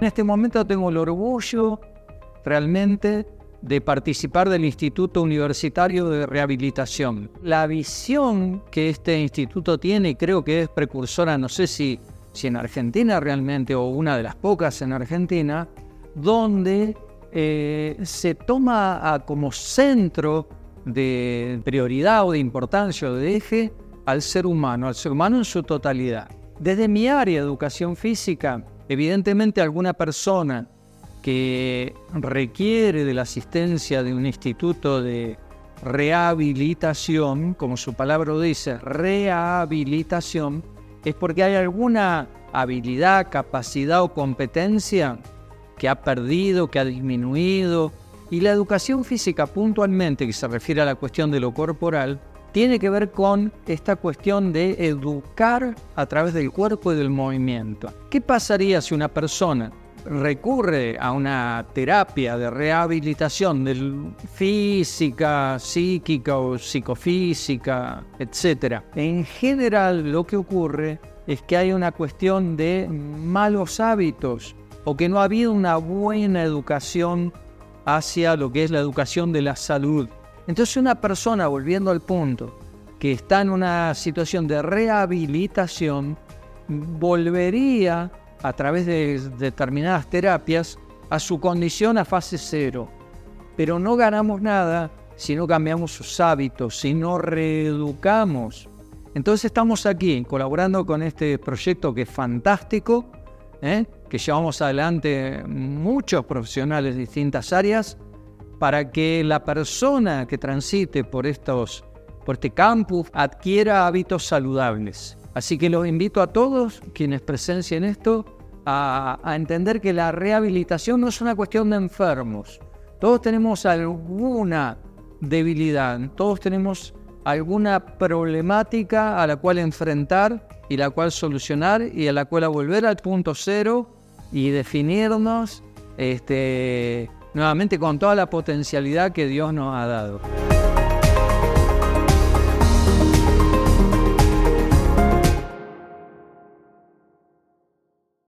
En este momento tengo el orgullo realmente de participar del Instituto Universitario de Rehabilitación. La visión que este instituto tiene, creo que es precursora, no sé si, si en Argentina realmente o una de las pocas en Argentina, donde eh, se toma como centro de prioridad o de importancia o de eje al ser humano, al ser humano en su totalidad. Desde mi área de educación física, evidentemente alguna persona que requiere de la asistencia de un instituto de rehabilitación, como su palabra dice, rehabilitación, es porque hay alguna habilidad, capacidad o competencia que ha perdido, que ha disminuido. Y la educación física puntualmente, que se refiere a la cuestión de lo corporal, tiene que ver con esta cuestión de educar a través del cuerpo y del movimiento. ¿Qué pasaría si una persona recurre a una terapia de rehabilitación del física, psíquica o psicofísica, etc. En general lo que ocurre es que hay una cuestión de malos hábitos o que no ha habido una buena educación hacia lo que es la educación de la salud. Entonces una persona, volviendo al punto, que está en una situación de rehabilitación, volvería a través de determinadas terapias a su condición a fase cero. Pero no ganamos nada si no cambiamos sus hábitos, si no reeducamos. Entonces estamos aquí colaborando con este proyecto que es fantástico, ¿eh? que llevamos adelante muchos profesionales de distintas áreas, para que la persona que transite por, estos, por este campus adquiera hábitos saludables. Así que los invito a todos quienes presencien esto a, entender que la rehabilitación no es una cuestión de enfermos. Todos tenemos alguna debilidad, todos tenemos alguna problemática a la cual enfrentar y la cual solucionar y a la cual volver al punto cero y definirnos este, nuevamente con toda la potencialidad que Dios nos ha dado.